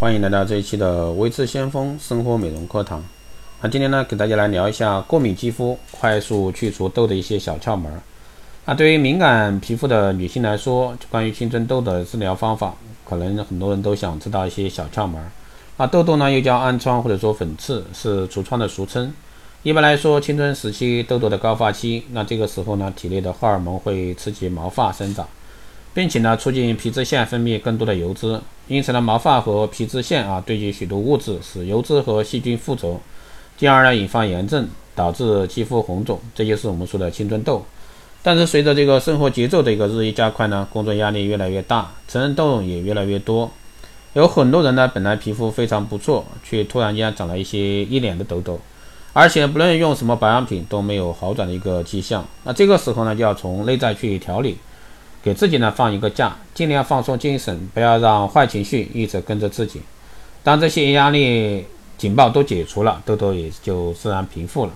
欢迎来到这一期的微智先锋生活美容课堂。那今天呢，给大家来聊一下过敏肌肤快速去除痘的一些小窍门。那对于敏感皮肤的女性来说，关于青春痘的治疗方法，可能很多人都想知道一些小窍门。那痘痘呢，又叫暗疮或者说粉刺，是痤疮的俗称。一般来说，青春时期痘痘的高发期，那这个时候呢，体内的荷尔蒙会刺激毛发生长。并且呢，促进皮脂腺分泌更多的油脂，因此呢，毛发和皮脂腺啊堆积许多物质，使油脂和细菌附着，进而呢引发炎症，导致肌肤红肿，这就是我们说的青春痘。但是随着这个生活节奏的一个日益加快呢，工作压力越来越大，成人痘也越来越多，有很多人呢本来皮肤非常不错，却突然间长了一些一脸的痘痘，而且不论用什么保养品都没有好转的一个迹象。那这个时候呢，就要从内在去调理。给自己呢放一个假，尽量放松精神，不要让坏情绪一直跟着自己。当这些压力警报都解除了，痘痘也就自然平复了。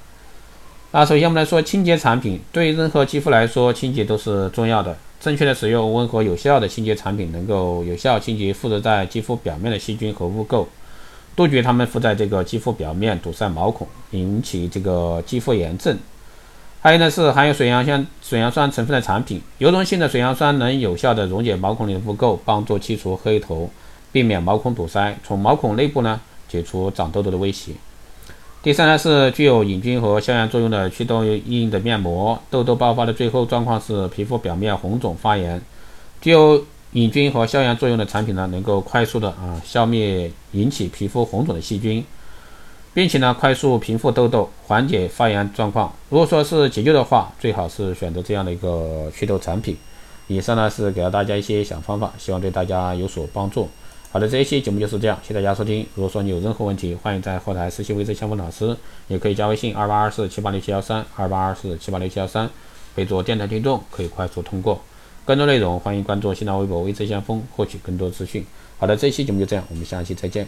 那首先我们来说清洁产品，对于任何肌肤来说，清洁都是重要的。正确的使用温和有效的清洁产品，能够有效清洁附着在肌肤表面的细菌和污垢，杜绝它们附在这个肌肤表面堵塞毛孔，引起这个肌肤炎症。还有呢是含有水杨酸水杨酸成分的产品，油溶性的水杨酸能有效的溶解毛孔里的污垢，帮助去除黑头，避免毛孔堵塞，从毛孔内部呢解除长痘痘的威胁。第三呢是具有抑菌和消炎作用的祛痘印的面膜，痘痘爆发的最后状况是皮肤表面红肿发炎，具有抑菌和消炎作用的产品呢，能够快速的啊消灭引起皮肤红肿的细菌。并且呢，快速平复痘痘，缓解发炎状况。如果说是急救的话，最好是选择这样的一个祛痘产品。以上呢是给了大家一些小方法，希望对大家有所帮助。好的，这一期节目就是这样，谢谢大家收听。如果说你有任何问题，欢迎在后台私信微之相锋老师，也可以加微信二八二四七八六七幺三二八二四七八六七幺三，备注电台听众，可以快速通过。更多内容欢迎关注新浪微博微之相锋，获取更多资讯。好的，这一期节目就这样，我们下期再见。